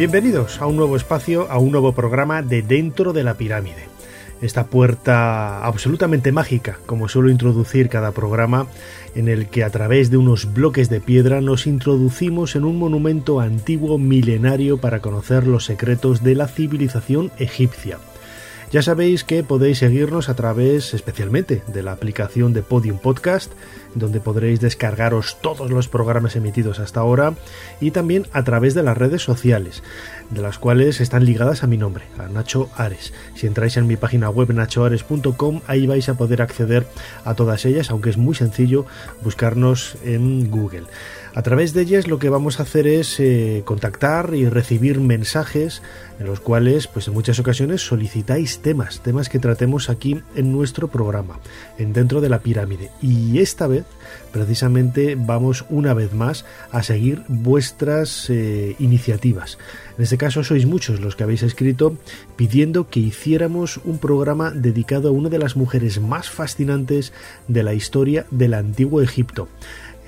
Bienvenidos a un nuevo espacio, a un nuevo programa de Dentro de la Pirámide. Esta puerta absolutamente mágica, como suelo introducir cada programa, en el que a través de unos bloques de piedra nos introducimos en un monumento antiguo milenario para conocer los secretos de la civilización egipcia. Ya sabéis que podéis seguirnos a través especialmente de la aplicación de Podium Podcast, donde podréis descargaros todos los programas emitidos hasta ahora, y también a través de las redes sociales, de las cuales están ligadas a mi nombre, a Nacho Ares. Si entráis en mi página web nachoares.com, ahí vais a poder acceder a todas ellas, aunque es muy sencillo buscarnos en Google. A través de ellas lo que vamos a hacer es eh, contactar y recibir mensajes en los cuales pues en muchas ocasiones solicitáis temas, temas que tratemos aquí en nuestro programa, en dentro de la pirámide. Y esta vez precisamente vamos una vez más a seguir vuestras eh, iniciativas. En este caso sois muchos los que habéis escrito pidiendo que hiciéramos un programa dedicado a una de las mujeres más fascinantes de la historia del antiguo Egipto.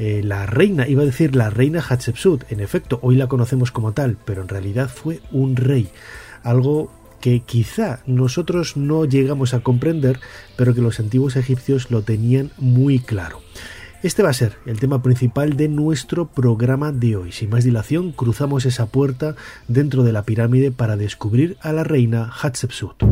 Eh, la reina, iba a decir la reina Hatshepsut, en efecto, hoy la conocemos como tal, pero en realidad fue un rey, algo que quizá nosotros no llegamos a comprender, pero que los antiguos egipcios lo tenían muy claro. Este va a ser el tema principal de nuestro programa de hoy. Sin más dilación, cruzamos esa puerta dentro de la pirámide para descubrir a la reina Hatshepsut.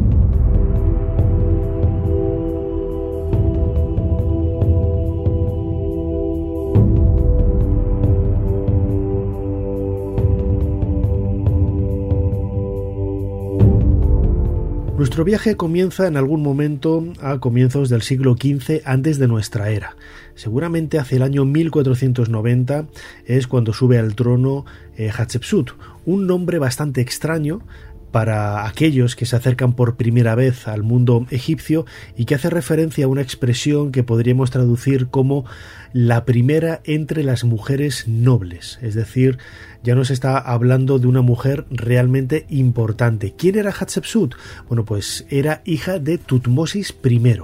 Nuestro viaje comienza en algún momento a comienzos del siglo XV antes de nuestra era. Seguramente hacia el año 1490 es cuando sube al trono eh, Hatshepsut, un nombre bastante extraño para aquellos que se acercan por primera vez al mundo egipcio y que hace referencia a una expresión que podríamos traducir como la primera entre las mujeres nobles, es decir, ya nos está hablando de una mujer realmente importante. ¿Quién era Hatshepsut? Bueno, pues era hija de Tutmosis I,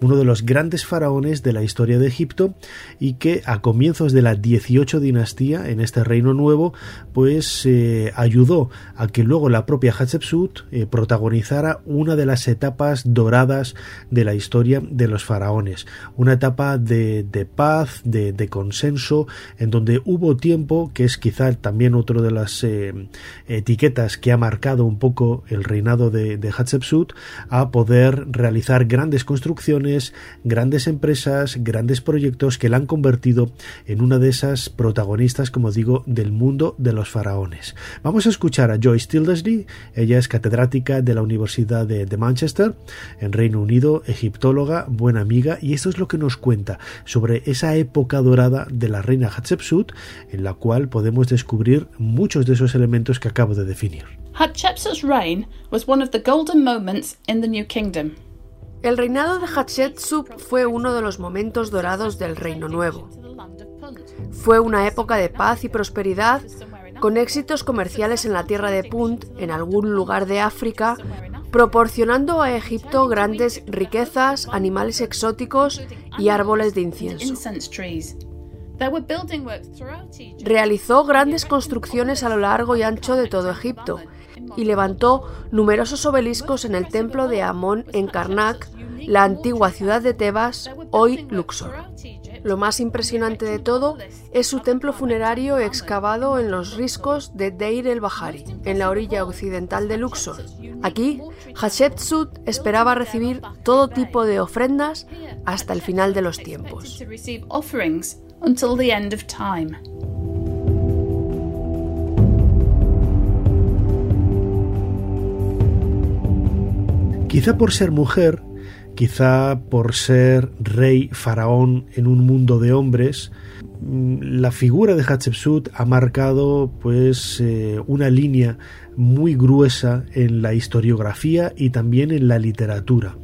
uno de los grandes faraones de la historia de Egipto y que a comienzos de la 18 dinastía en este reino nuevo, pues eh, ayudó a que luego la propia Hatshepsut eh, protagonizara una de las etapas doradas de la historia de los faraones, una etapa de, paz, de, de consenso, en donde hubo tiempo, que es quizá también también otro de las eh, etiquetas que ha marcado un poco el reinado de, de Hatshepsut, a poder realizar grandes construcciones, grandes empresas, grandes proyectos que la han convertido en una de esas protagonistas, como digo, del mundo de los faraones. Vamos a escuchar a Joyce Tildesley, ella es catedrática de la Universidad de, de Manchester, en Reino Unido, egiptóloga, buena amiga, y esto es lo que nos cuenta sobre esa época dorada de la reina Hatshepsut, en la cual podemos descubrir muchos de esos elementos que acabo de definir. Hatshepsut's reign was one of the golden moments in the New Kingdom. El reinado de Hatshepsut fue uno de los momentos dorados del Reino Nuevo. Fue una época de paz y prosperidad, con éxitos comerciales en la tierra de Punt, en algún lugar de África, proporcionando a Egipto grandes riquezas, animales exóticos y árboles de incienso. Realizó grandes construcciones a lo largo y ancho de todo Egipto y levantó numerosos obeliscos en el templo de Amón en Karnak, la antigua ciudad de Tebas, hoy Luxor. Lo más impresionante de todo es su templo funerario excavado en los riscos de Deir el-Bahari, en la orilla occidental de Luxor. Aquí, Hatshepsut esperaba recibir todo tipo de ofrendas hasta el final de los tiempos until the end of time. Quizá por ser mujer, quizá por ser rey faraón en un mundo de hombres, mm, la figura de Hatshepsut ha marcado pues eh, una línea muy gruesa en la historiografía y también en la literatura.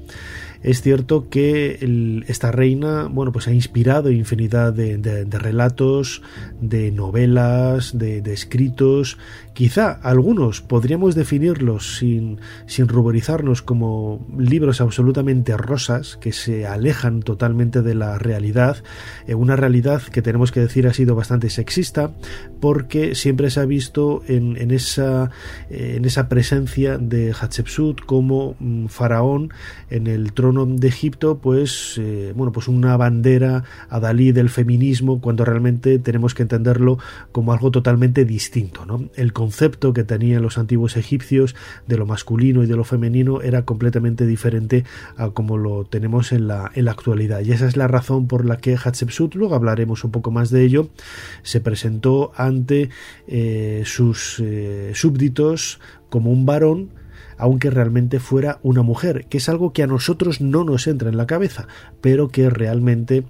Es cierto que esta reina, bueno, pues ha inspirado infinidad de, relatos, de novelas, de, escritos. Quizá algunos podríamos definirlos sin, sin ruborizarnos como libros absolutamente rosas que se alejan totalmente de la realidad. Eh, una realidad que tenemos que decir ha sido bastante sexista porque siempre se ha visto en, esa, eh, en esa presencia de Hatshepsut como mm, faraón en el trono de Egipto, pues, eh, bueno, pues una bandera a Dalí del feminismo, cuando realmente tenemos que entenderlo como algo totalmente distinto. ¿no? El concepto que tenían los antiguos egipcios de lo masculino y de lo femenino era completamente diferente a como lo tenemos en la, en la actualidad. Y esa es la razón por la que Hatshepsut, luego hablaremos un poco más de ello, se presentó ante eh, sus eh, súbditos como un varón aunque realmente fuera una mujer, que es algo que a nosotros no nos entra en la cabeza, pero que realmente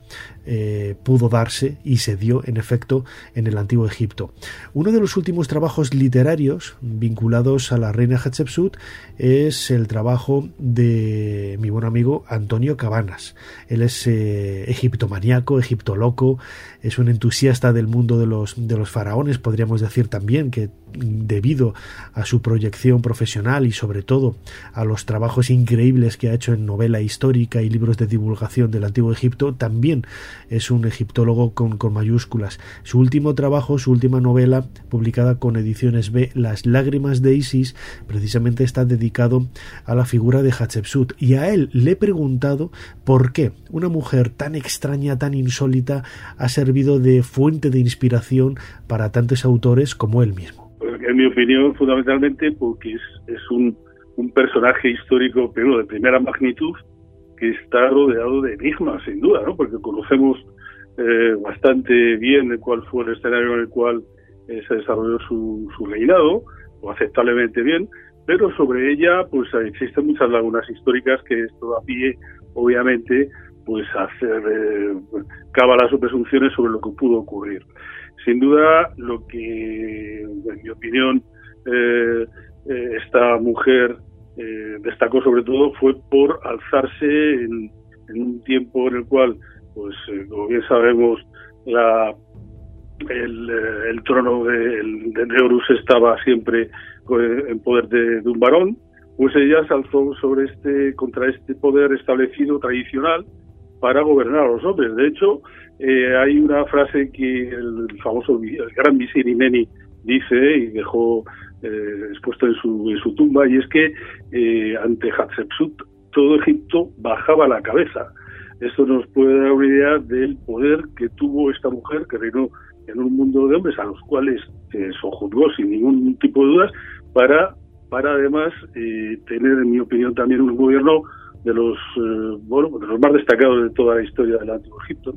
eh, pudo darse y se dio en efecto en el antiguo Egipto. Uno de los últimos trabajos literarios vinculados a la reina Hatshepsut es el trabajo de mi buen amigo Antonio Cabanas. Él es eh, egiptomaniaco, egiptoloco, es un entusiasta del mundo de los, de los faraones, podríamos decir también que debido a su proyección profesional y sobre todo a los trabajos increíbles que ha hecho en novela histórica y libros de divulgación del antiguo Egipto, también es un egiptólogo con, mayúsculas. Su último trabajo, su última novela, publicada con ediciones B, Las lágrimas de Isis, precisamente está dedicado a la figura de Hatshepsut. Y a él le he preguntado por qué una mujer tan extraña, tan insólita, ha servido de fuente de inspiración para tantos autores como él mismo. En mi opinión, fundamentalmente porque es, un, un personaje histórico, pero de primera magnitud, está rodeado de enigmas, sin duda, ¿no? porque conocemos eh, bastante bien cuál fue el escenario en el cual eh, se desarrolló su, su, reinado, o aceptablemente bien, pero sobre ella pues existen muchas lagunas históricas que esto da pie, obviamente, pues a hacer eh, cábalas o presunciones sobre lo que pudo ocurrir. Sin duda, lo que, en mi opinión, eh, esta mujer eh, destacó sobre todo fue por alzarse en, un tiempo en el cual, pues eh, como bien sabemos, la, el, eh, el trono de, Horus estaba siempre en poder de, un varón, pues ella se alzó sobre este contra este poder establecido tradicional para gobernar a los hombres. De hecho, hay una frase que el famoso el gran visir Imeni dice y dejó eh, expuesto en su, en su tumba, y es que eh, ante Hatshepsut todo Egipto bajaba la cabeza. Esto nos puede dar una idea del poder que tuvo esta mujer que reinó en un mundo de hombres a los cuales se sojuzgó sin ningún tipo de dudas para, para además eh, tener, en mi opinión, también un gobierno de los, bueno, de los más destacados de toda la historia del Antiguo Egipto.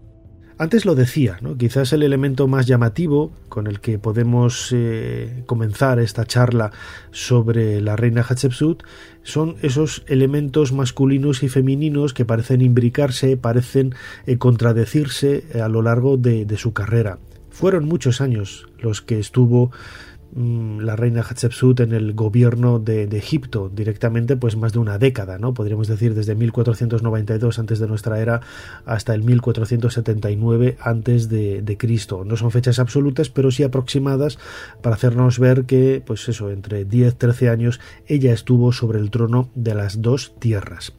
Antes lo decía, ¿no? quizás el elemento más llamativo con el que podemos eh, comenzar esta charla sobre la reina Hatshepsut son esos elementos masculinos y femeninos que parecen imbricarse, parecen eh, contradecirse eh, a lo largo de, su carrera. Fueron muchos años los que estuvo la reina Hatshepsut en el gobierno de, Egipto directamente pues más de una década no podríamos decir desde 1492 antes de nuestra era hasta el 1479 antes de, de, Cristo. No son fechas absolutas pero sí aproximadas para hacernos ver que pues eso entre 10 13 años ella estuvo sobre el trono de las dos tierras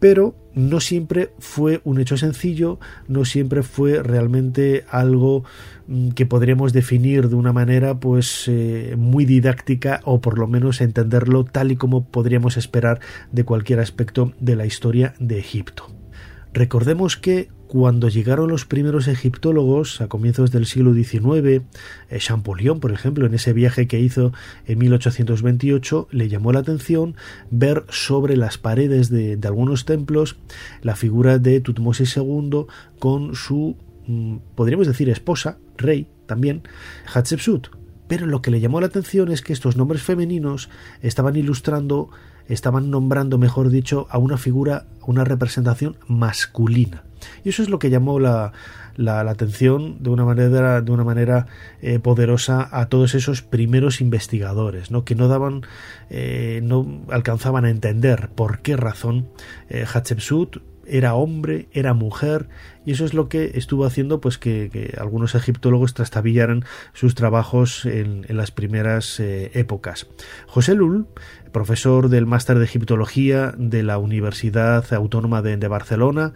pero no siempre fue un hecho sencillo, no siempre fue realmente algo mm, que podríamos definir de una manera pues eh, muy didáctica o por lo menos entenderlo tal y como podríamos esperar de cualquier aspecto de la historia de Egipto. Recordemos que cuando llegaron los primeros egiptólogos a comienzos del siglo XIX, eh, Champollion, por ejemplo, en ese viaje que hizo en 1828, le llamó la atención ver sobre las paredes de, algunos templos la figura de Tutmosis II con su, mm, podríamos decir, esposa, rey también, Hatshepsut. Pero lo que le llamó la atención es que estos nombres femeninos estaban ilustrando estaban nombrando, mejor dicho, a una figura, una representación masculina. Y eso es lo que llamó la, la, atención de una manera, de una manera eh, poderosa a todos esos primeros investigadores, ¿no? que no daban, eh, no alcanzaban a entender por qué razón eh, Hatshepsut era hombre, era mujer, y eso es lo que estuvo haciendo pues que, algunos egiptólogos trastabillaran sus trabajos en, las primeras épocas. José Lul, profesor del máster de egiptología de la Universidad Autónoma de Barcelona,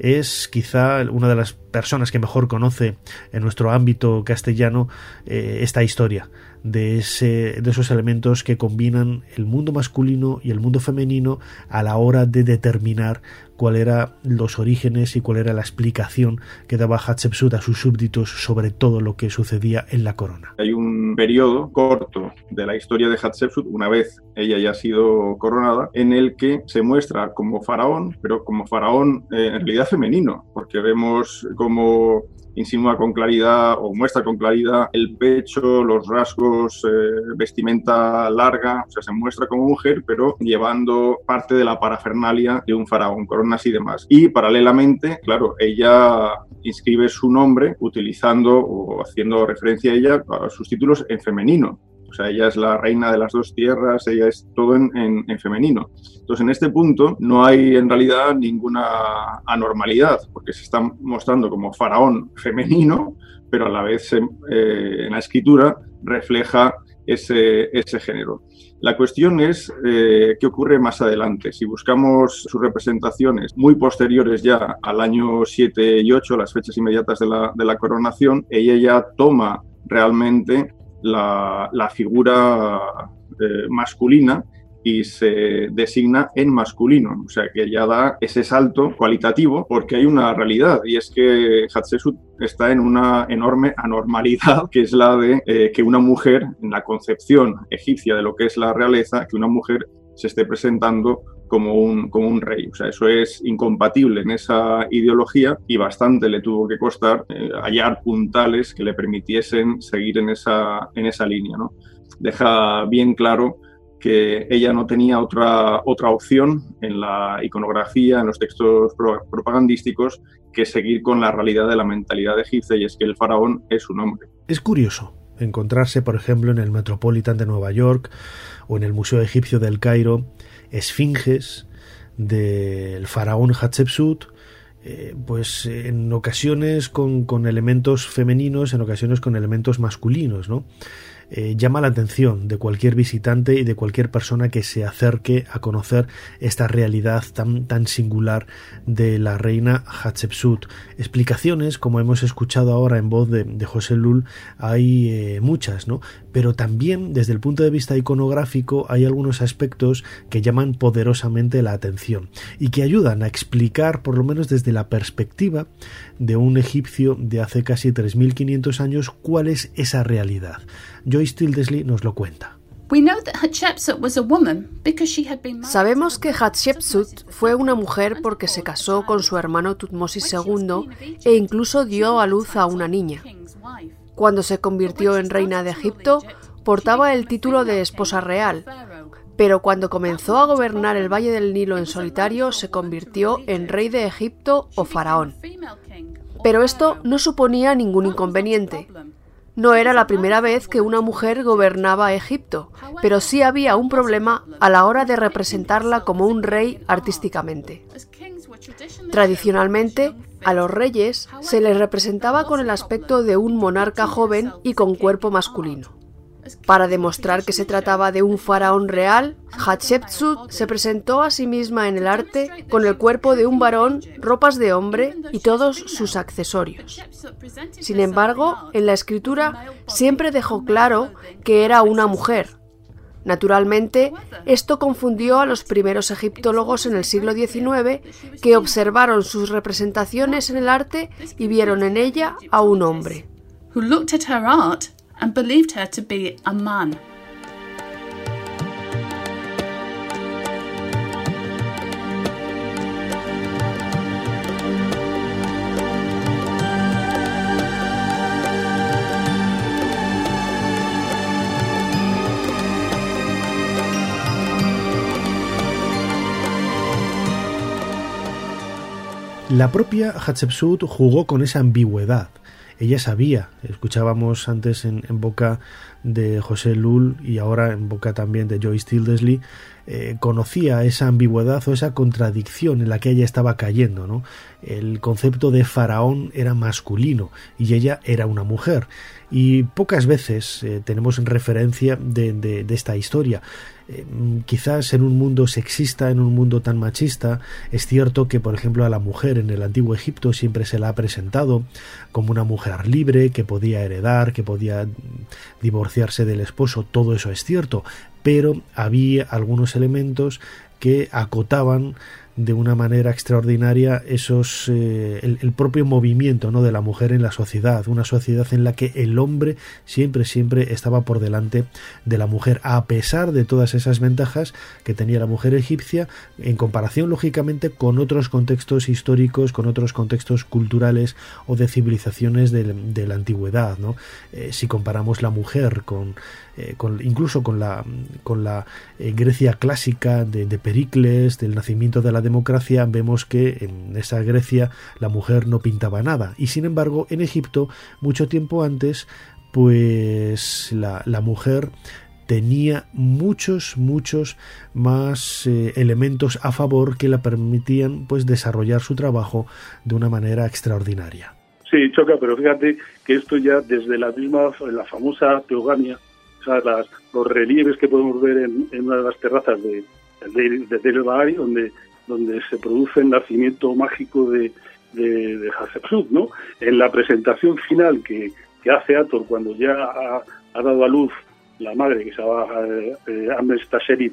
es quizá una de las personas que mejor conoce en nuestro ámbito castellano eh, esta historia de, ese, de esos elementos que combinan el mundo masculino y el mundo femenino a la hora de determinar cuál eran los orígenes y cuál era la explicación que daba Hatshepsut a sus súbditos sobre todo lo que sucedía en la corona. Hay un periodo corto de la historia de Hatshepsut, una vez ella ya ha sido coronada, en el que se muestra como faraón, pero como faraón eh, en realidad femenino, porque vemos como insinúa con claridad o muestra con claridad el pecho, los rasgos, eh, vestimenta larga, o sea, se muestra como mujer, pero llevando parte de la parafernalia de un faraón, coronas y demás. Y paralelamente, claro, ella inscribe su nombre utilizando o haciendo referencia a ella a sus títulos en femenino. O sea, ella es la reina de las dos tierras, ella es todo en, femenino. Entonces, en este punto no hay en realidad ninguna anormalidad, porque se está mostrando como faraón femenino, pero a la vez eh, en la escritura refleja ese, ese género. La cuestión es eh, qué ocurre más adelante. Si buscamos sus representaciones muy posteriores ya al año 7 y 8, las fechas inmediatas de la, de la coronación, ella ya toma realmente la, figura eh, masculina y se designa en masculino, o sea que ya da ese salto cualitativo porque hay una realidad y es que Hatshepsut está en una enorme anormalidad que es la de eh, que una mujer, en la concepción egipcia de lo que es la realeza, que una mujer se esté presentando como un, como un rey. O sea, eso es incompatible en esa ideología y bastante le tuvo que costar eh, hallar puntales que le permitiesen seguir en esa, en esa línea. ¿no? Deja bien claro que ella no tenía otra, otra opción en la iconografía, en los textos propagandísticos, que seguir con la realidad de la mentalidad egipcia y es que el faraón es un hombre. Es curioso encontrarse, por ejemplo, en el Metropolitan de Nueva York o en el Museo Egipcio del Cairo, esfinges del faraón Hatshepsut, eh, pues en ocasiones con, con, elementos femeninos, en ocasiones con elementos masculinos, ¿no? Eh, llama la atención de cualquier visitante y de cualquier persona que se acerque a conocer esta realidad tan, tan singular de la reina Hatshepsut. Explicaciones, como hemos escuchado ahora en voz de, José Lul, hay eh, muchas, ¿no? Pero también desde el punto de vista iconográfico hay algunos aspectos que llaman poderosamente la atención y que ayudan a explicar, por lo menos desde la perspectiva de un egipcio de hace casi 3.500 años, cuál es esa realidad. Joyce Tildesley nos lo cuenta. Sabemos que Hatshepsut fue una mujer porque se casó con su hermano Tutmosis II e incluso dio a luz a una niña. Cuando se convirtió en reina de Egipto, portaba el título de esposa real, pero cuando comenzó a gobernar el Valle del Nilo en solitario, se convirtió en rey de Egipto o faraón. Pero esto no suponía ningún inconveniente. No era la primera vez que una mujer gobernaba Egipto, pero sí había un problema a la hora de representarla como un rey artísticamente. Tradicionalmente, a los reyes se les representaba con el aspecto de un monarca joven y con cuerpo masculino. Para demostrar que se trataba de un faraón real, Hatshepsut se presentó a sí misma en el arte con el cuerpo de un varón, ropas de hombre y todos sus accesorios. Sin embargo, en la escritura siempre dejó claro que era una mujer. Naturalmente, esto confundió a los primeros egiptólogos en el siglo XIX que observaron sus representaciones en el arte y vieron en ella a un hombre and believed her to be a man. La propia Hatshepsut jugó con esa ambigüedad ella sabía, escuchábamos antes en, boca de José Lull y ahora en boca también de Joyce Tildesley, eh, conocía esa ambigüedad o esa contradicción en la que ella estaba cayendo. ¿no? El concepto de faraón era masculino y ella era una mujer. Y pocas veces eh, tenemos referencia de, esta historia. Eh, quizás en un mundo sexista, en un mundo tan machista, es cierto que, por ejemplo, a la mujer en el antiguo Egipto siempre se la ha presentado como una mujer libre, que podía heredar, que podía del esposo, todo eso es cierto, pero había algunos elementos que acotaban de una manera extraordinaria esos eh, el, propio movimiento no de la mujer en la sociedad una sociedad en la que el hombre siempre siempre estaba por delante de la mujer a pesar de todas esas ventajas que tenía la mujer egipcia en comparación lógicamente con otros contextos históricos con otros contextos culturales o de civilizaciones de, la antigüedad no eh, si comparamos la mujer con eh, incluso con la, con la eh, Grecia clásica de, Pericles, del nacimiento de la democracia, vemos que en esa Grecia la mujer no pintaba nada. Y sin embargo, en Egipto, mucho tiempo antes, pues la, mujer tenía muchos, muchos más eh, elementos a favor que la permitían pues desarrollar su trabajo de una manera extraordinaria. Sí, choca, pero fíjate que esto ya desde la misma, la famosa teogamia, o sea, las, los relieves que podemos ver en, una de las terrazas de, de, de Bahari, donde, donde se produce el nacimiento mágico de, de, de Hatshepsut, ¿no? En la presentación final que, que hace Ator cuando ya ha, dado a luz la madre, que se llama eh, eh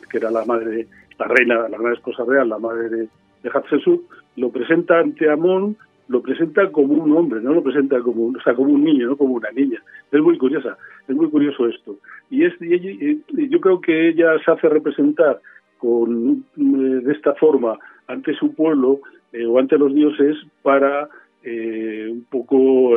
que era la madre, la reina, la gran esposa real, la madre de, de Hatshepsut, lo presenta ante Amón lo presenta como un hombre, no lo presenta como, o sea, como un niño, no como una niña. Es muy curiosa, es muy curioso esto. Y, es, yo creo que ella se hace representar con, eh, de esta forma ante su pueblo eh, o ante los dioses para eh, un poco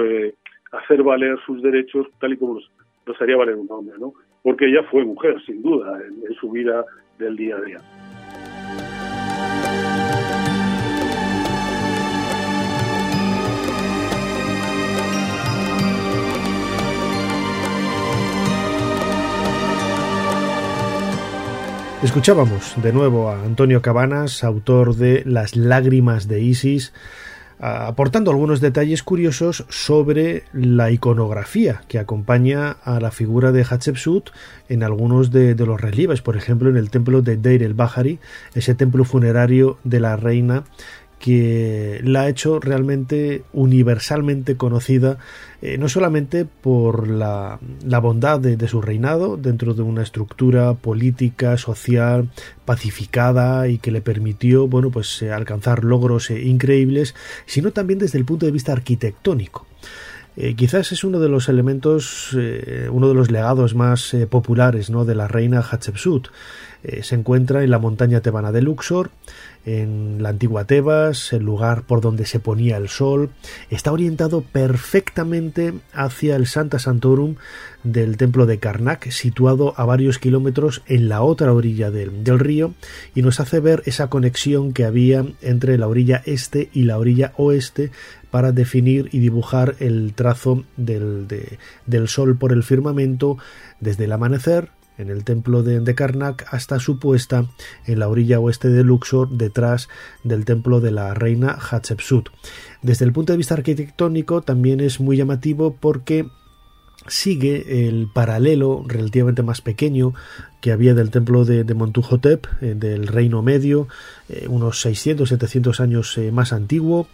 hacer valer sus derechos tal y como los, haría valer un hombre, ¿no? Porque ella fue mujer, sin duda, en su vida del día a día. Escuchábamos de nuevo a Antonio Cabanas, autor de Las lágrimas de Isis, aportando algunos detalles curiosos sobre la iconografía que acompaña a la figura de Hatshepsut en algunos de, los relieves, por ejemplo en el templo de Deir el-Bahari, ese templo funerario de la reina que la ha hecho realmente universalmente conocida, eh, no solamente por la, bondad de, su reinado dentro de una estructura política, social, pacificada y que le permitió, bueno, pues eh, alcanzar logros eh, increíbles, sino también desde el punto de vista arquitectónico. quizás es uno de los elementos, uno de los legados más populares ¿no? de la reina Hatshepsut. se encuentra en la montaña tebana de Luxor, en la antigua Tebas, el lugar por donde se ponía el sol, está orientado perfectamente hacia el Santa Santorum del templo de Karnak, situado a varios kilómetros en la otra orilla del, río, y nos hace ver esa conexión que había entre la orilla este y la orilla oeste para definir y dibujar el trazo del, del sol por el firmamento desde el amanecer en el templo de, de, Karnak hasta su puesta en la orilla oeste de Luxor detrás del templo de la reina Hatshepsut. Desde el punto de vista arquitectónico también es muy llamativo porque sigue el paralelo relativamente más pequeño que había del templo de, de Montuhotep, eh, del Reino Medio, eh, unos 600-700 años eh, más antiguo,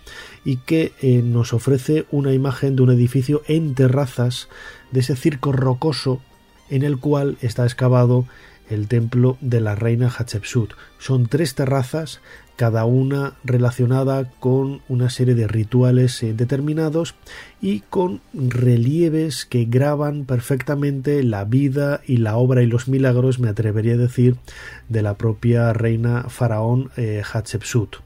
y que nos ofrece una imagen de un edificio en terrazas de ese circo rocoso en el cual está excavado el templo de la reina Hatshepsut. Son tres terrazas, cada una relacionada con una serie de rituales eh, determinados y con relieves que graban perfectamente la vida y la obra y los milagros, me atrevería a decir, de la propia reina faraón eh, Hatshepsut.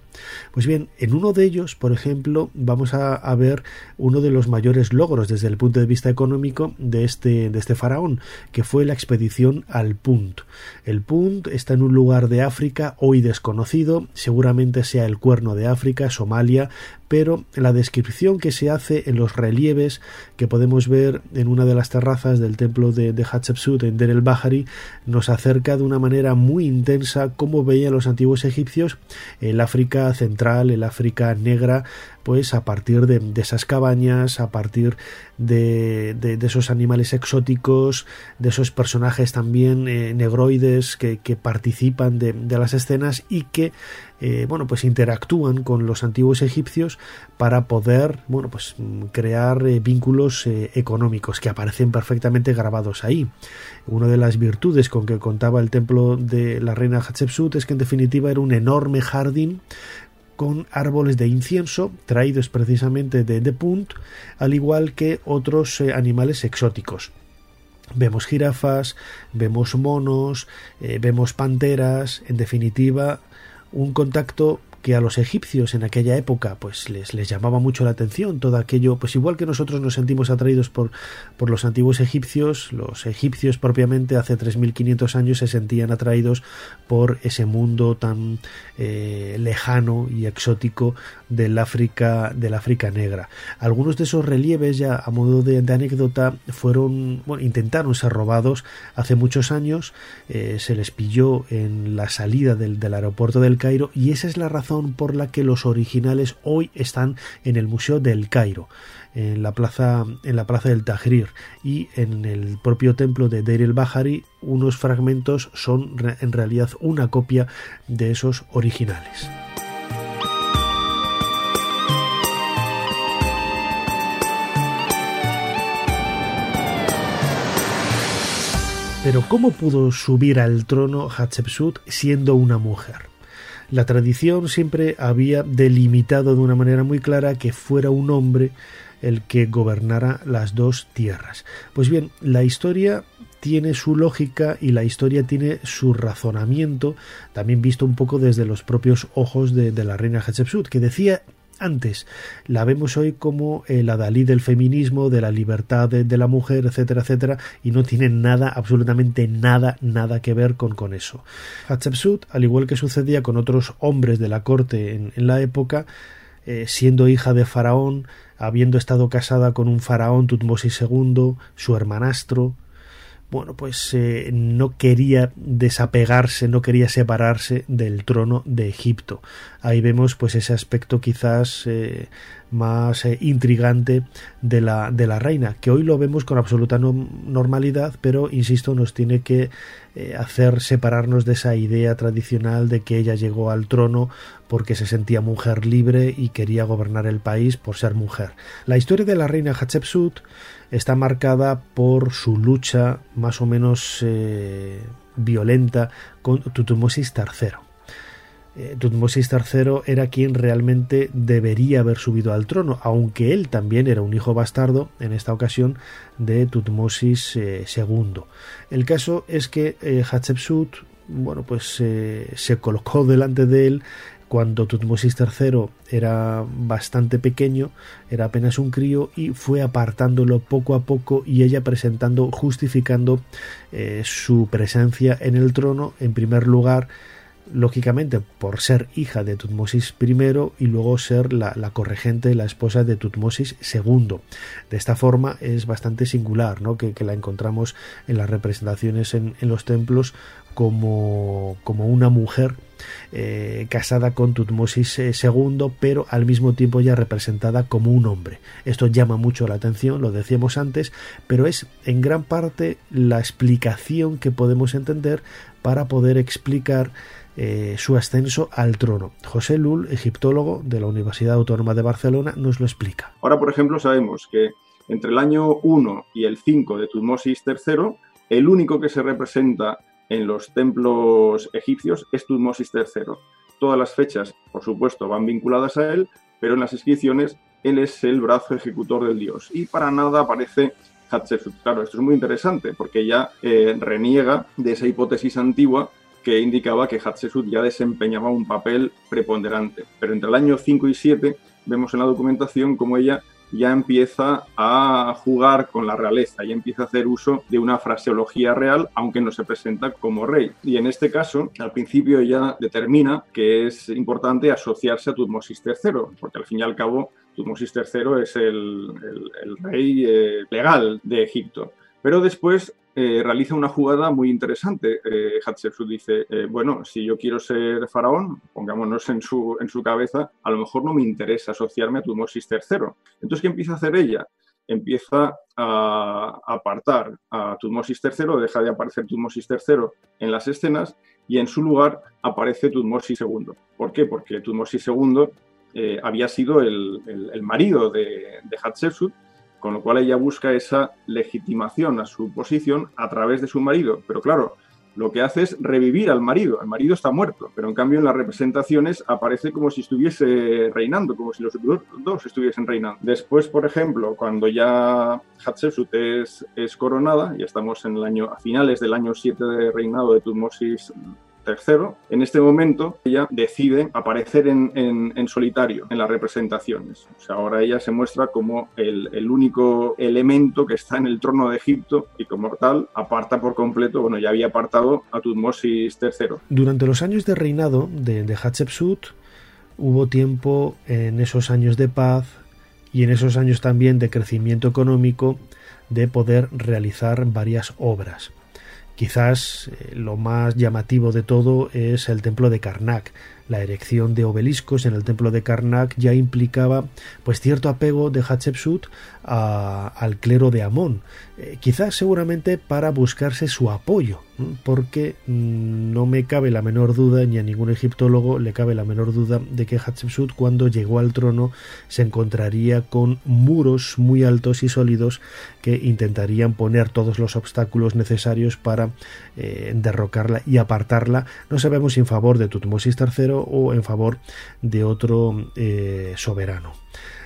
Pues bien, en uno de ellos, por ejemplo, vamos a, ver uno de los mayores logros desde el punto de vista económico de este, de este faraón, que fue la expedición al Punt. El Punt está en un lugar de África hoy desconocido, seguramente sea el cuerno de África, Somalia, pero la descripción que se hace en los relieves que podemos ver en una de las terrazas del templo de, de Hatshepsut en Der el Bahari nos acerca de una manera muy intensa cómo veían los antiguos egipcios el África central, el África negra, pues a partir de, esas cabañas, a partir de, de, esos animales exóticos, de esos personajes también eh, negroides que, participan de, las escenas y que eh, bueno pues interactúan con los antiguos egipcios para poder bueno pues crear eh, vínculos eh, económicos que aparecen perfectamente grabados ahí. Una de las virtudes con que contaba el templo de la reina Hatshepsut es que en definitiva era un enorme jardín con árboles de incienso traídos precisamente de, de Punt, al igual que otros eh, animales exóticos. Vemos jirafas, vemos monos, eh, vemos panteras, en definitiva, un contacto que a los egipcios en aquella época pues les, les, llamaba mucho la atención todo aquello pues igual que nosotros nos sentimos atraídos por, por los antiguos egipcios los egipcios propiamente hace 3500 años se sentían atraídos por ese mundo tan eh, lejano y exótico del África del África negra. Algunos de esos relieves ya a modo de, anécdota fueron bueno, intentaron ser robados. Hace muchos años eh, se les pilló en la salida del, del aeropuerto del Cairo y esa es la razón por la que los originales hoy están en el Museo del Cairo, en la plaza, en la plaza del Tahrir y en el propio templo de Deir el Bahari unos fragmentos son en realidad una copia de esos originales. Pero ¿cómo pudo subir al trono Hatshepsut siendo una mujer? La tradición siempre había delimitado de una manera muy clara que fuera un hombre el que gobernara las dos tierras. Pues bien, la historia tiene su lógica y la historia tiene su razonamiento, también visto un poco desde los propios ojos de, la reina Hatshepsut, que decía antes. La vemos hoy como eh, la Dalí del feminismo, de la libertad de, la mujer, etcétera, etcétera, y no tiene nada, absolutamente nada, nada que ver con, con eso. Hatshepsut, al igual que sucedía con otros hombres de la corte en, en la época, eh, siendo hija de faraón, habiendo estado casada con un faraón Tutmosis II, su hermanastro, bueno, pues eh, no quería desapegarse, no quería separarse del trono de Egipto. Ahí vemos pues ese aspecto quizás eh, más eh, intrigante de la, de la reina, que hoy lo vemos con absoluta no, normalidad, pero insisto, nos tiene que hacer separarnos de esa idea tradicional de que ella llegó al trono porque se sentía mujer libre y quería gobernar el país por ser mujer. La historia de la reina Hatshepsut está marcada por su lucha más o menos eh, violenta con Tutmosis III. Eh, Tutmosis III era quien realmente debería haber subido al trono, aunque él también era un hijo bastardo, en esta ocasión, de Tutmosis eh, II. El caso es que eh, Hatshepsut, bueno, pues eh, se colocó delante de él cuando Tutmosis III era bastante pequeño, era apenas un crío y fue apartándolo poco a poco y ella presentando, justificando eh, su presencia en el trono, en primer lugar, lógicamente por ser hija de Tutmosis I y luego ser la, la, corregente, la esposa de Tutmosis II. De esta forma es bastante singular ¿no? que, la encontramos en las representaciones en, en los templos como, como una mujer eh, casada con Tutmosis II, pero al mismo tiempo ya representada como un hombre. Esto llama mucho la atención, lo decíamos antes, pero es en gran parte la explicación que podemos entender para poder explicar eh, su ascenso al trono. José Lul, egiptólogo de la Universidad Autónoma de Barcelona, nos lo explica. Ahora, por ejemplo, sabemos que entre el año 1 y el 5 de Tutmosis III, el único que se representa en los templos egipcios es Tutmosis III. Todas las fechas, por supuesto, van vinculadas a él, pero en las inscripciones él es el brazo ejecutor del dios y para nada aparece Hatshepsut. Claro, esto es muy interesante porque ella eh, reniega de esa hipótesis antigua que indicaba que Hatshepsut ya desempeñaba un papel preponderante. Pero entre el año 5 y 7 vemos en la documentación como ella ya empieza a jugar con la realeza, ya empieza a hacer uso de una fraseología real, aunque no se presenta como rey. Y en este caso, al principio ella determina que es importante asociarse a Tutmosis III, porque al fin y al cabo Tutmosis III es el, rey eh, legal de Egipto. Pero después eh, realiza una jugada muy interesante. Eh, Hatshepsut dice, eh, bueno, si yo quiero ser faraón, pongámonos en su, en su cabeza, a lo mejor no me interesa asociarme a Tutmosis III. Entonces, ¿qué empieza a hacer ella? Empieza a apartar a Tutmosis III, deja de aparecer Tutmosis III en las escenas y en su lugar aparece Tutmosis II. ¿Por qué? Porque Tutmosis II había sido el, marido de, de Hatshepsut con lo cual ella busca esa legitimación a su posición a través de su marido. Pero claro, lo que hace es revivir al marido. El marido está muerto, pero en cambio en las representaciones aparece como si estuviese reinando, como si los dos estuviesen reinando. Después, por ejemplo, cuando ya Hatshepsut es, coronada, y estamos en el año, a finales del año 7 de reinado de Tutmosis tercero, en este momento ella decide aparecer en, solitario en las representaciones. O sea, ahora ella se muestra como el, único elemento que está en el trono de Egipto y como tal aparta por completo, bueno, ya había apartado a Tutmosis III. Durante los años de reinado de, de Hatshepsut hubo tiempo en esos años de paz y en esos años también de crecimiento económico de poder realizar varias obras. Quizás eh, lo más llamativo de todo es el templo de Karnak, la erección de obeliscos en el templo de Karnak ya implicaba pues cierto apego de Hatshepsut al clero de Amón, eh, quizás seguramente para buscarse su apoyo, porque mm, no me cabe la menor duda, ni a ningún egiptólogo le cabe la menor duda de que Hatshepsut cuando llegó al trono se encontraría con muros muy altos y sólidos que intentarían poner todos los obstáculos necesarios para eh, derrocarla y apartarla, no sabemos si en favor de Tutmosis III o en favor de otro eh, soberano.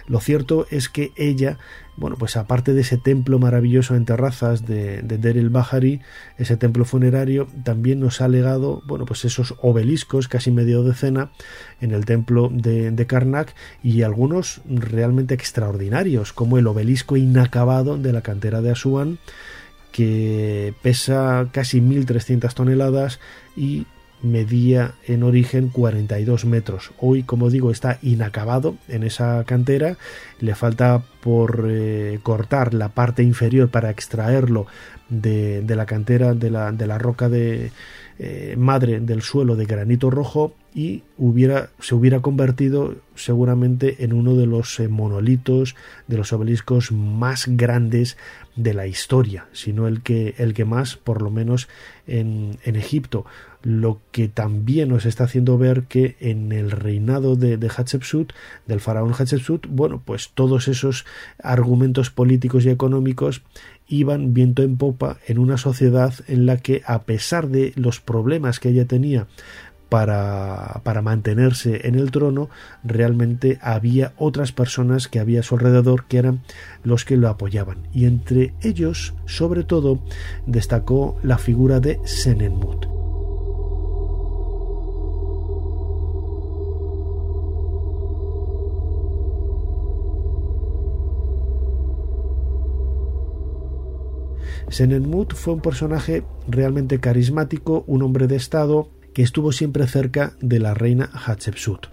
Lo cierto es que ella, bueno, pues aparte de ese templo maravilloso en terrazas de, de Der el Bahari, ese templo funerario, también nos ha legado, bueno, pues esos obeliscos, casi medio decena, en el templo de, de Karnak y algunos realmente extraordinarios, como el obelisco inacabado de la cantera de Asuán, que pesa casi 1.300 toneladas y medía en origen 42 metros. Hoy, como digo, está inacabado en esa cantera. Le falta por eh, cortar la parte inferior para extraerlo de, la cantera de la, de la roca de eh, madre del suelo de granito rojo y hubiera, se hubiera convertido seguramente en uno de los eh, monolitos, de los obeliscos más grandes de la historia, sino el que, el que más, por lo menos en, en Egipto. Lo que también nos está haciendo ver que en el reinado de, de, Hatshepsut, del faraón Hatshepsut, bueno, pues todos esos argumentos políticos y económicos iban viento en popa en una sociedad en la que a pesar de los problemas que ella tenía para, para, mantenerse en el trono, realmente había otras personas que había a su alrededor que eran los que lo apoyaban. Y entre ellos, sobre todo, destacó la figura de Senenmut. Senenmut fue un personaje realmente carismático, un hombre de Estado que estuvo siempre cerca de la reina Hatshepsut.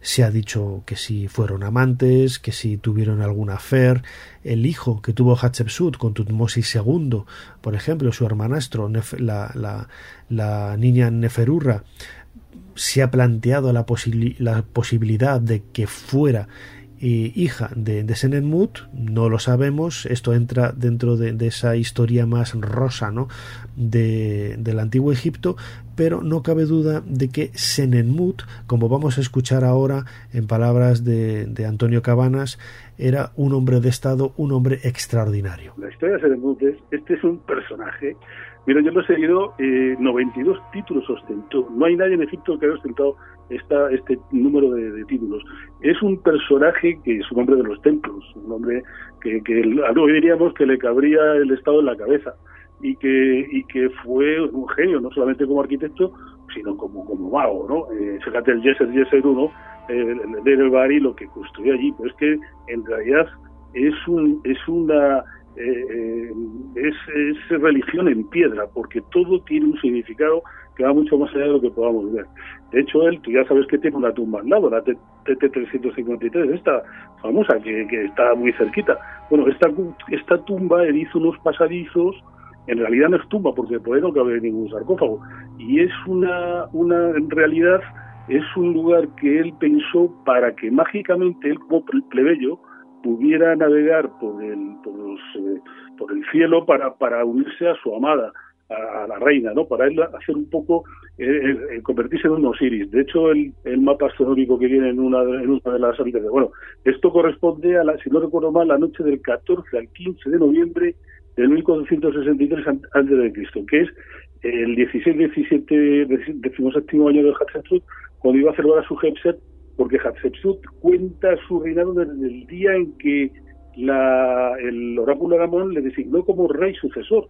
Se ha dicho que si fueron amantes, que si tuvieron alguna affair. El hijo que tuvo Hatshepsut con Tutmosis II, por ejemplo, su hermanastro, la, niña Neferurra, se ha planteado la, la posibilidad de que fuera hija de, de, Senenmut, no lo sabemos, esto entra dentro de, esa historia más rosa ¿no? de, del antiguo Egipto, pero no cabe duda de que Senenmut, como vamos a escuchar ahora en palabras de, de Antonio Cabanas, era un hombre de Estado, un hombre extraordinario. La historia de Senenmut es, este es un personaje Mira, yo lo he seguido, eh, 92 títulos ostentó. No hay nadie en Egipto que haya ostentado esta, este número de, títulos. Es un personaje que es un hombre de los templos, un hombre que, que hoy diríamos que le cabría el Estado en la cabeza y que, y que fue un genio, no solamente como arquitecto, sino como, como mago, ¿no? Eh, fíjate el Yeser Yeser 1, el, el Bari lo que construyó allí, pues es que en realidad es, un, es una eh, eh, es, es, religión en piedra, porque todo tiene un significado que va mucho más allá de lo que podamos ver. De hecho, él, tú ya sabes que tiene una tumba al lado, la TT-353, esta famosa, que, está muy cerquita. Bueno, esta, esta tumba, él hizo unos pasadizos, en realidad no es tumba, porque por ahí no cabe ningún sarcófago, y es una, una, en realidad, es un lugar que él pensó para que mágicamente él, como plebeyo, pudiera navegar por el, por, los, eh, por el cielo para, para unirse a su amada, a, la reina, ¿no? Para él hacer un poco, eh, convertirse en un Osiris. De hecho, el, mapa astronómico que viene en una, en una de las habitaciones, bueno, esto corresponde a la, si no recuerdo mal, la noche del 14 al 15 de noviembre del 1463 a.C., que es el 16-17 17 año de Hatshepsut, cuando iba a celebrar a su Hepset porque Hatshepsut cuenta su reinado desde el día en que la, el oráculo de Amón le designó como rey sucesor,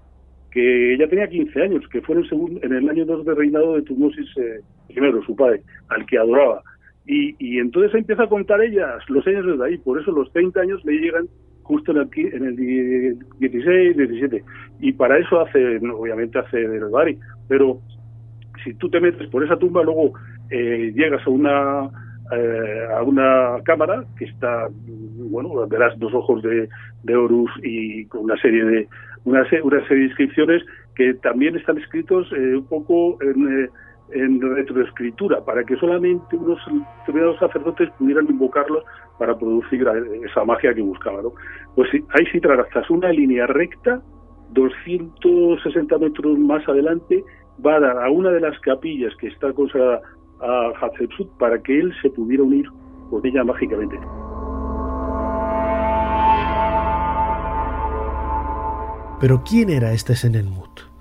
que ella tenía 15 años, que fue en el, segundo, en el año 2 de reinado de Tutmosis eh, I, su padre, al que adoraba. Y, y entonces empieza a contar ella los años desde ahí, por eso los 30 años le llegan justo en el, en el 16, 17. Y para eso hace, obviamente hace del Bari, pero si tú te metes por esa tumba, luego eh, llegas a una eh, a una cámara que está, bueno, verás dos ojos de, de Horus y con una serie de una, serie de inscripciones que también están escritos eh, un poco en, eh, en retroescritura, para que solamente unos determinados sacerdotes pudieran invocarlos para producir esa magia que buscaban. Pues ahí sí trazas una línea recta, 260 metros más adelante, va a dar a una de las capillas que está consagrada a Hatshepsut para que él se pudiera unir con ella mágicamente. Pero ¿quién era este Senenmut?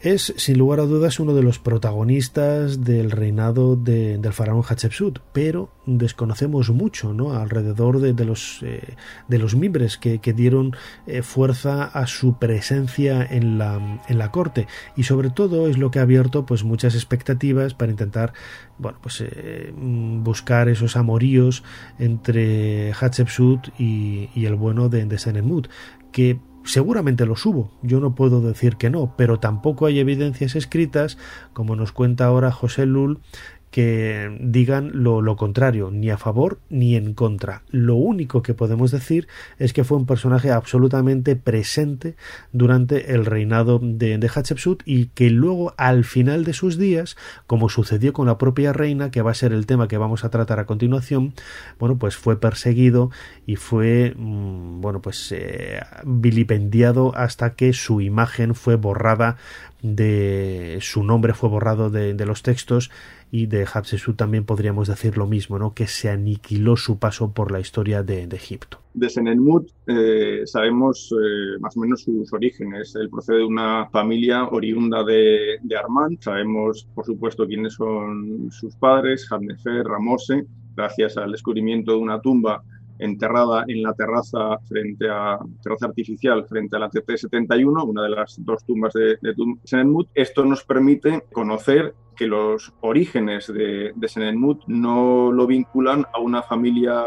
es sin lugar a dudas uno de los protagonistas del reinado de, del faraón Hatshepsut, pero desconocemos mucho ¿no? alrededor de, los, eh, de los mimbres que, dieron eh, fuerza a su presencia en la, en la corte y sobre todo es lo que ha abierto pues muchas expectativas para intentar bueno pues eh, buscar esos amoríos entre Hatshepsut y, y el bueno de, de Senenmut que Seguramente los hubo, yo no puedo decir que no, pero tampoco hay evidencias escritas, como nos cuenta ahora José Lull, que digan lo, lo, contrario, ni a favor ni en contra. Lo único que podemos decir es que fue un personaje absolutamente presente durante el reinado de, Hatshepsut y que luego al final de sus días, como sucedió con la propia reina, que va a ser el tema que vamos a tratar a continuación, bueno, pues fue perseguido y fue, mm, bueno, pues eh, vilipendiado hasta que su imagen fue borrada de su nombre fue borrado de, los textos y de Hatshepsut también podríamos decir lo mismo, ¿no? que se aniquiló su paso por la historia de, Egipto. De Senenmut eh, sabemos eh, más o menos sus orígenes. Él procede de una familia oriunda de, de Armand. Sabemos, por supuesto, quiénes son sus padres, Hadnefer, Ramose, gracias al descubrimiento de una tumba enterrada en la terraza frente a terraza artificial frente a la TT-71, una de las dos tumbas de, de Senenmut. Esto nos permite conocer que los orígenes de, de Senenmut no lo vinculan a una familia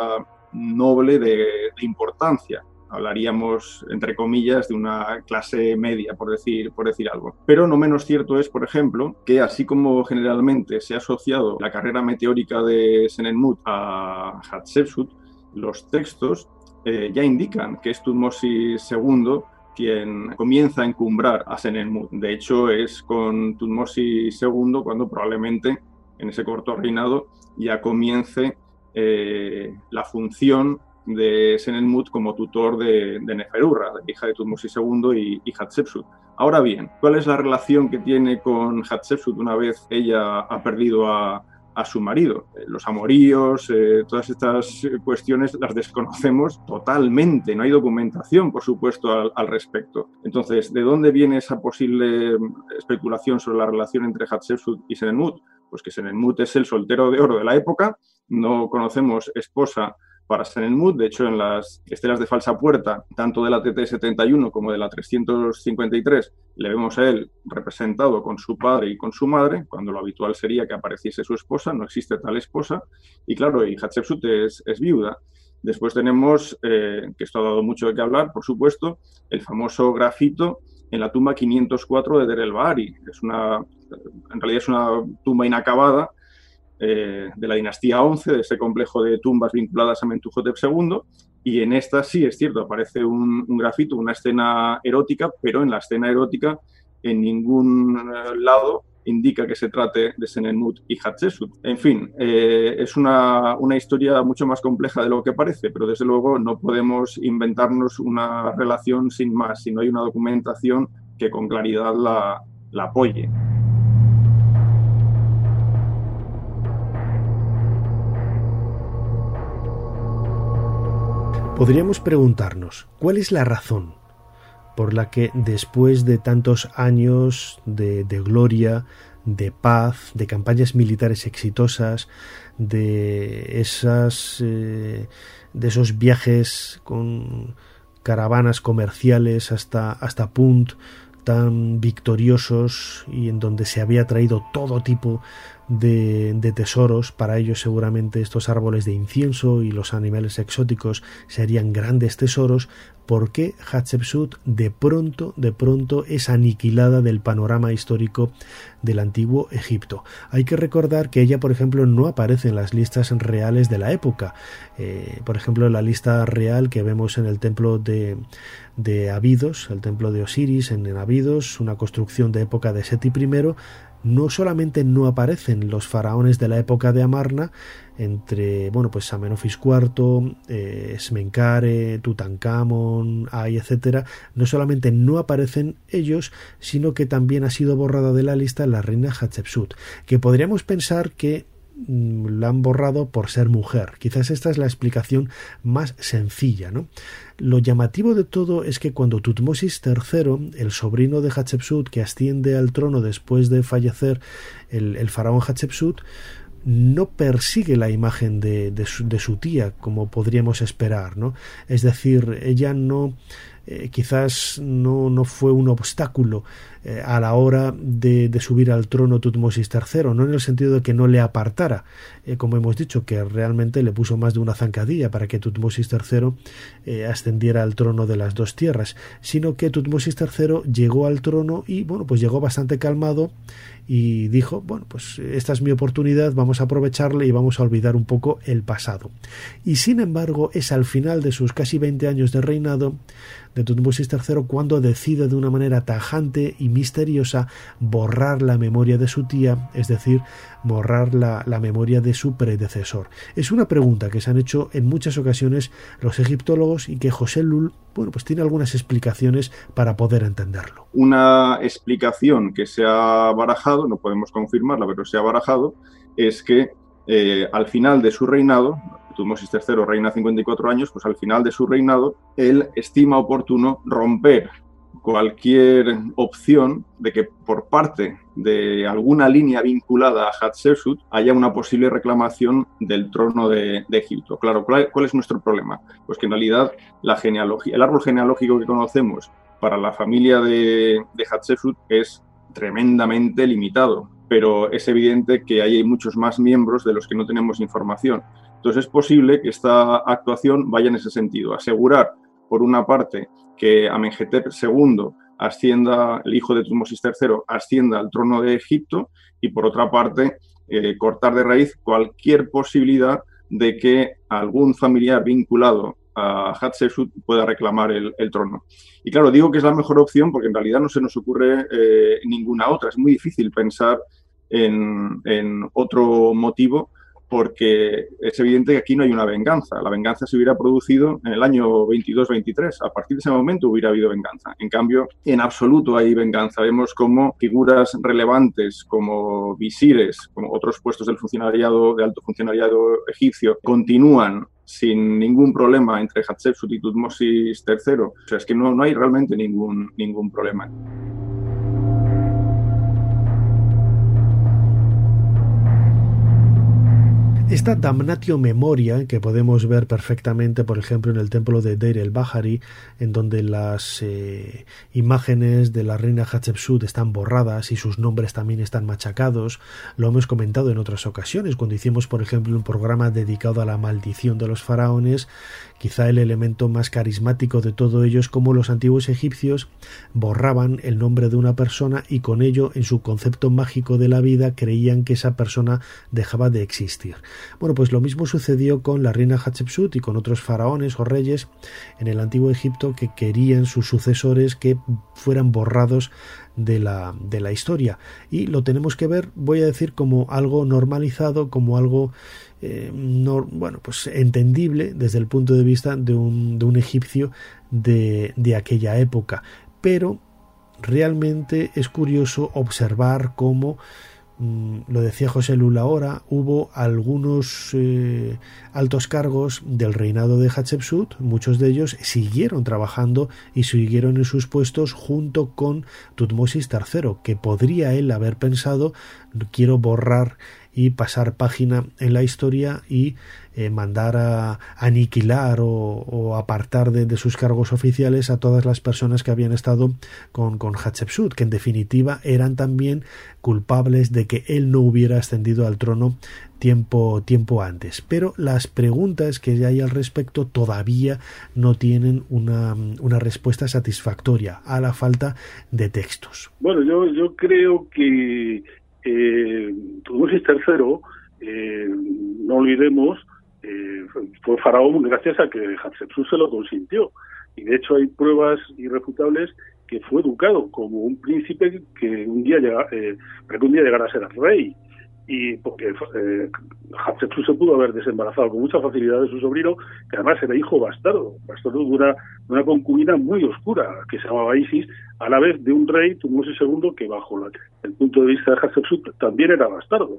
noble de, de, importancia. Hablaríamos, entre comillas, de una clase media, por decir, por decir algo. Pero no menos cierto es, por ejemplo, que así como generalmente se ha asociado la carrera meteórica de Senenmut a Hatshepsut, los textos eh, ya indican que es Tutmosis II quien comienza a encumbrar a Senenmut. De hecho, es con Tutmosis II cuando probablemente en ese corto reinado ya comience eh, la función de Senenmut como tutor de, de Neferurra, hija de Tutmosis II y, y, Hatshepsut. Ahora bien, ¿cuál es la relación que tiene con Hatshepsut una vez ella ha perdido a, a su marido. Eh, los amoríos, eh, todas estas cuestiones las desconocemos totalmente, no hay documentación, por supuesto, al, respecto. Entonces, ¿de dónde viene esa posible mm, especulación sobre la relación entre Hatshepsut y Senenmut? Pues que Senenmut es el soltero de oro de la época, no conocemos esposa para Senenmut. De hecho, en las estelas de falsa puerta, tanto de la TT-71 como de la 353, le vemos a él representado con su padre y con su madre, cuando lo habitual sería que apareciese su esposa, no existe tal esposa, y claro, y Hatshepsut es, es viuda. Después tenemos, eh, que esto ha dado mucho de qué hablar, por supuesto, el famoso grafito en la tumba 504 de Der el Bahari. Es una, en realidad es una tumba inacabada eh, de la dinastía 11, de ese complejo de tumbas vinculadas a Mentuhotep II. Y en esta sí es cierto, aparece un, grafito, una escena erótica, pero en la escena erótica en ningún eh, lado indica que se trate de Senenmut y Hatshepsut. En fin, eh, es una, una, historia mucho más compleja de lo que parece, pero desde luego no podemos inventarnos una relación sin más, si no hay una documentación que con claridad la, la apoye. Podríamos preguntarnos, ¿cuál es la razón por la que después de tantos años de, gloria, de paz, de campañas militares exitosas, de esas eh, de esos viajes con caravanas comerciales hasta hasta Punt tan victoriosos y en donde se había traído todo tipo de, tesoros. Para ellos seguramente estos árboles de incienso y los animales exóticos serían grandes tesoros. ¿Por qué Hatshepsut de pronto, de pronto es aniquilada del panorama histórico del antiguo Egipto? Hay que recordar que ella, por ejemplo, no aparece en las listas reales de la época. Eh, por ejemplo, en la lista real que vemos en el templo de, de Abidos, el templo de Osiris en Abidos, una construcción de época de Seti I, no solamente no aparecen los faraones de la época de Amarna, entre, bueno, pues Amenofis IV, eh, Smenkare, Tutankamón, Ay, etcétera, no solamente no aparecen ellos, sino que también ha sido borrada de la lista la reina Hatshepsut, que podríamos pensar que la han borrado por ser mujer. Quizás esta es la explicación más sencilla, ¿no? Lo llamativo de todo es que cuando Tutmosis III, el sobrino de Hatshepsut, que asciende al trono después de fallecer el, faraón Hatshepsut, no persigue la imagen de, su, de, su, tía como podríamos esperar, ¿no? Es decir, ella no eh, quizás no, no, fue un obstáculo eh, a la hora de, subir al trono Tutmosis III, no en el sentido de que no le apartara, eh, como hemos dicho, que realmente le puso más de una zancadilla para que Tutmosis III ascendiera al trono de las dos tierras, sino que Tutmosis III llegó al trono y, bueno, pues llegó bastante calmado y dijo, bueno, pues esta es mi oportunidad, vamos a aprovecharle y vamos a olvidar un poco el pasado. Y sin embargo, es al final de sus casi 20 años de reinado de Tutmosis III cuando decide de una manera tajante y misteriosa borrar la memoria de su tía, es decir, borrar la, la, memoria de su predecesor. Es una pregunta que se han hecho en muchas ocasiones los egiptólogos y que José Lul, bueno, pues tiene algunas explicaciones para poder entenderlo. Una explicación que se ha barajado, no podemos confirmarla, pero se ha barajado, es que eh, al final de su reinado, Tutmosis III reina 54 años, pues al final de su reinado, él estima oportuno romper cualquier opción de que por parte de alguna línea vinculada a Hatshepsut haya una posible reclamación del trono de, Egipto. Claro, ¿cuál, es nuestro problema? Pues que en realidad la genealogía, el árbol genealógico que conocemos para la familia de, de Hatshepsut es tremendamente limitado, pero es evidente que hay muchos más miembros de los que no tenemos información. Entonces es posible que esta actuación vaya en ese sentido, asegurar, por una parte, que Amenhotep II ascienda, el hijo de Tutmosis III, ascienda al trono de Egipto y por otra parte, eh, cortar de raíz cualquier posibilidad de que algún familiar vinculado a Hatshepsut pueda reclamar el, trono. Y claro, digo que es la mejor opción porque en realidad no se nos ocurre eh, ninguna otra. Es muy difícil pensar en, en otro motivo porque es evidente que aquí no hay una venganza. La venganza se hubiera producido en el año 22-23. A partir de ese momento hubiera habido venganza. En cambio, en absoluto hay venganza. Vemos como figuras relevantes como visires, como otros puestos del funcionariado, de alto funcionariado egipcio, continúan sin ningún problema entre Hatshepsut y Tutmosis III. O sea, es que no, no hay realmente ningún, ningún problema. Esta damnatio memoria que podemos ver perfectamente, por ejemplo, en el templo de Deir el Bahari, en donde las eh, imágenes de la reina Hatshepsut están borradas y sus nombres también están machacados, lo hemos comentado en otras ocasiones, cuando hicimos, por ejemplo, un programa dedicado a la maldición de los faraones, Quizá el elemento más carismático de todo ello es cómo los antiguos egipcios borraban el nombre de una persona y con ello, en su concepto mágico de la vida, creían que esa persona dejaba de existir. Bueno, pues lo mismo sucedió con la reina Hatshepsut y con otros faraones o reyes en el antiguo Egipto que querían sus sucesores que fueran borrados de la, de la historia. Y lo tenemos que ver, voy a decir, como algo normalizado, como algo eh, no, bueno, pues entendible desde el punto de vista de un, de un egipcio de, de aquella época. Pero realmente es curioso observar cómo lo decía José Lula ahora, hubo algunos eh, altos cargos del reinado de Hatshepsut, muchos de ellos siguieron trabajando y siguieron en sus puestos junto con Tutmosis III, que podría él haber pensado quiero borrar y pasar página en la historia y eh, mandar a aniquilar o, apartar de, sus cargos oficiales a todas las personas que habían estado con, con Hatshepsut, que en definitiva eran también culpables de que él no hubiera ascendido al trono tiempo, tiempo antes. Pero las preguntas que hay al respecto todavía no tienen una, una respuesta satisfactoria a la falta de textos. Bueno, yo, yo creo que eh, Tutmosis III, eh, no olvidemos, eh, fue faraón gracias a que Hatshepsut se lo consintió. Y de hecho hay pruebas irrefutables que fue educado como un príncipe que un día, llega, eh, que un día llegara a ser rey y porque eh, Hatshepsut se pudo haber desembarazado con mucha facilidad de su sobrino, que además era hijo bastardo, bastardo de una, concubina muy oscura, que se llamaba Isis, a la vez de un rey, Tutmosis II, que bajo el punto de vista de Hatshepsut también era bastardo.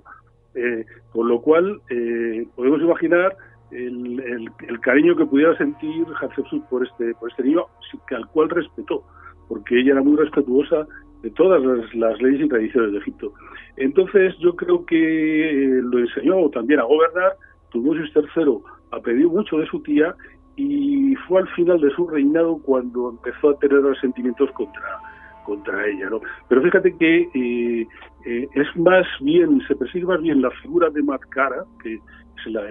Eh, con lo cual, eh, podemos imaginar el, cariño que pudiera sentir Hatshepsut por este, por este niño, al cual respetó, porque ella era muy respetuosa de todas las, leyes y tradiciones de Egipto. Entonces yo creo que lo enseñó también a gobernar, Tutmosis III aprendió mucho de su tía y fue al final de su reinado cuando empezó a tener resentimientos contra, contra ella. ¿no? Pero fíjate que eh, eh, es más bien, se persigue más bien la figura de Matkara, que es la,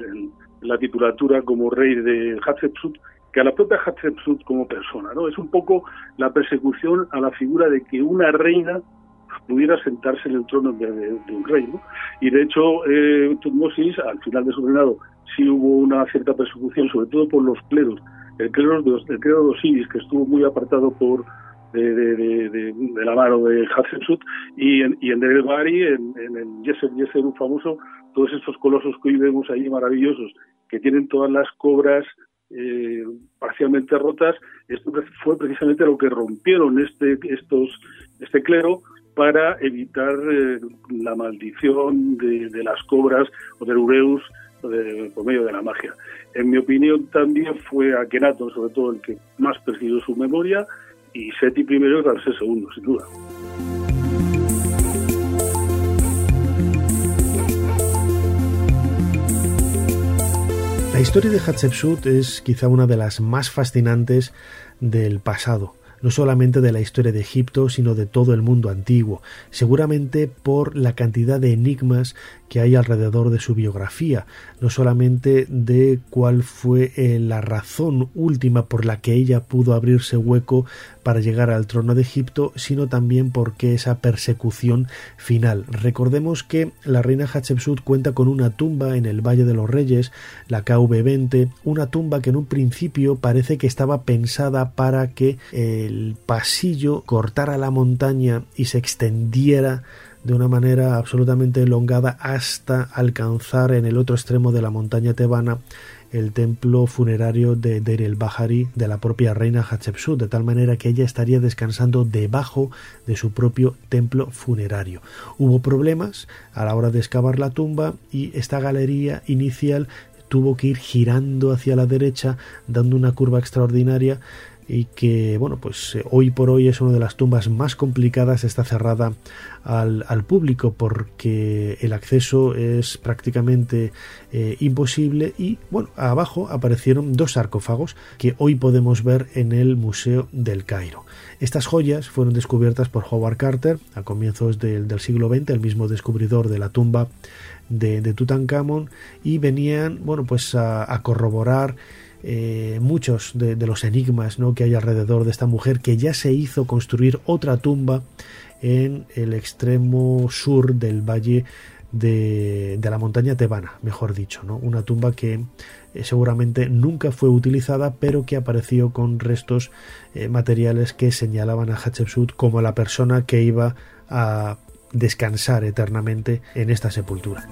la titulatura como rey de Hatshepsut, que a la propia Hatshepsut como persona. ¿no? Es un poco la persecución a la figura de que una reina pudiera sentarse en el trono de, un rey. ¿no? Y de hecho, eh, Tutmosis, al final de su reinado, sí hubo una cierta persecución, sobre todo por los cleros. El clero de Osiris, que estuvo muy apartado por de, de, de, la mano de Hatshepsut, y en, y en el Bari, en, en el Yeser Yeseru famoso, todos estos colosos que hoy vemos ahí maravillosos, que tienen todas las cobras eh, parcialmente rotas, esto fue precisamente lo que rompieron este, estos, este clero para evitar eh, la maldición de, las cobras o del ureus por medio de la magia. En mi opinión también fue Akenaton, sobre todo el que más persiguió su memoria, y Seti I y Ramsés II, sin duda. La historia de Hatshepsut es quizá una de las más fascinantes del pasado no solamente de la historia de Egipto, sino de todo el mundo antiguo, seguramente por la cantidad de enigmas que hay alrededor de su biografía, no solamente de cuál fue eh, la razón última por la que ella pudo abrirse hueco para llegar al trono de Egipto, sino también porque esa persecución final. Recordemos que la reina Hatshepsut cuenta con una tumba en el Valle de los Reyes, la KV20, una tumba que en un principio parece que estaba pensada para que el pasillo cortara la montaña y se extendiera de una manera absolutamente elongada hasta alcanzar en el otro extremo de la montaña tebana el templo funerario de Deir el Bahari de la propia reina Hatshepsut, de tal manera que ella estaría descansando debajo de su propio templo funerario. Hubo problemas a la hora de excavar la tumba y esta galería inicial tuvo que ir girando hacia la derecha, dando una curva extraordinaria y que bueno pues eh, hoy por hoy es una de las tumbas más complicadas está cerrada al, público porque el acceso es prácticamente eh, imposible y bueno abajo aparecieron dos sarcófagos que hoy podemos ver en el museo del Cairo. Estas joyas fueron descubiertas por Howard Carter a comienzos del, siglo XX el mismo descubridor de la tumba de, de Tutankamón y venían bueno pues a corroborar eh, muchos de, los enigmas ¿no? que hay alrededor de esta mujer que ya se hizo construir otra tumba en el extremo sur del valle de, la montaña tebana, mejor dicho, ¿no? una tumba que eh, seguramente nunca fue utilizada, pero que apareció con restos eh, materiales que señalaban a Hatshepsut como la persona que iba a descansar eternamente en esta sepultura.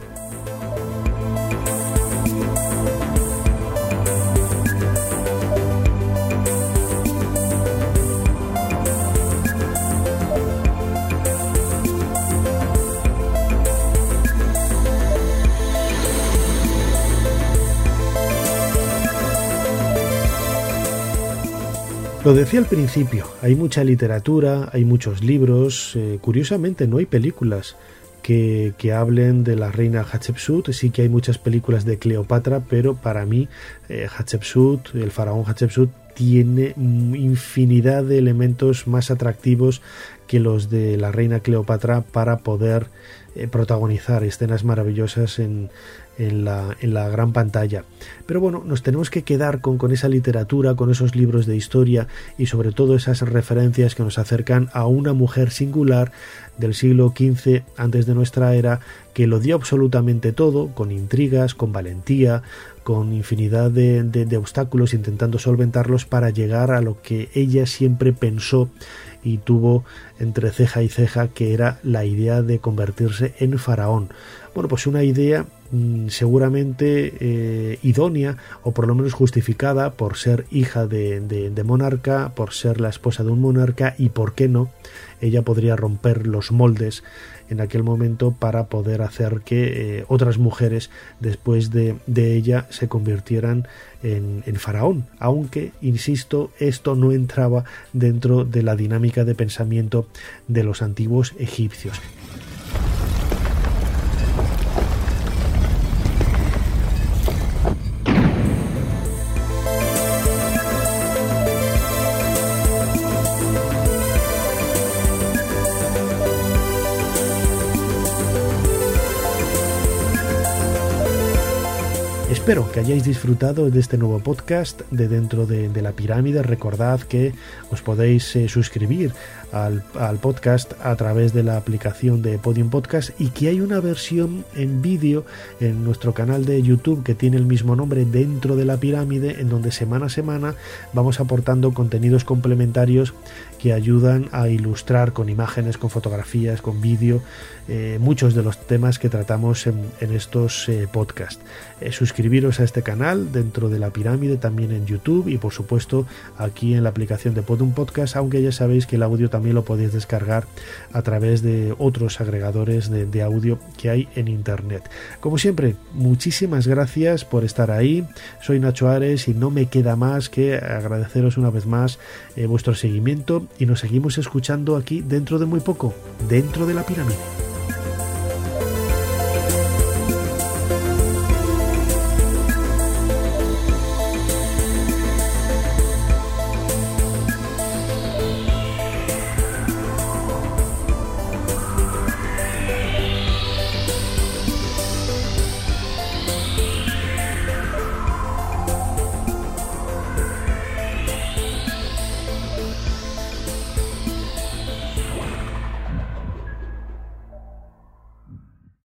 Lo decía al principio, hay mucha literatura, hay muchos libros, eh, curiosamente no hay películas que, hablen de la reina Hatshepsut, sí que hay muchas películas de Cleopatra, pero para mí eh, Hatshepsut, el faraón Hatshepsut, tiene infinidad de elementos más atractivos que los de la reina Cleopatra para poder eh, protagonizar escenas maravillosas en, en la, en la, gran pantalla. Pero bueno, nos tenemos que quedar con, con, esa literatura, con esos libros de historia y sobre todo esas referencias que nos acercan a una mujer singular del siglo XV antes de nuestra era que lo dio absolutamente todo, con intrigas, con valentía, con infinidad de, de obstáculos, intentando solventarlos para llegar a lo que ella siempre pensó y tuvo entre ceja y ceja que era la idea de convertirse en faraón. Bueno, pues una idea seguramente eh, idónea o por lo menos justificada por ser hija de, de, monarca, por ser la esposa de un monarca y por qué no, ella podría romper los moldes en aquel momento para poder hacer que eh, otras mujeres después de, ella se convirtieran en, faraón, aunque, insisto, esto no entraba dentro de la dinámica de pensamiento de los antiguos egipcios. Espero que hayáis disfrutado de este nuevo podcast de dentro de, la pirámide. Recordad que os podéis eh, suscribir al, podcast a través de la aplicación de Podium Podcast y que hay una versión en vídeo en nuestro canal de YouTube que tiene el mismo nombre dentro de la pirámide en donde semana a semana vamos aportando contenidos complementarios que ayudan a ilustrar con imágenes, con fotografías, con vídeo eh, muchos de los temas que tratamos en, estos eh, podcasts. Eh, suscribiros a este canal dentro de la pirámide, también en YouTube y por supuesto aquí en la aplicación de Podum Podcast, aunque ya sabéis que el audio también lo podéis descargar a través de otros agregadores de, audio que hay en Internet. Como siempre, muchísimas gracias por estar ahí. Soy Nacho Ares y no me queda más que agradeceros una vez más vuestro seguimiento y nos seguimos escuchando aquí dentro de muy poco, dentro de la pirámide.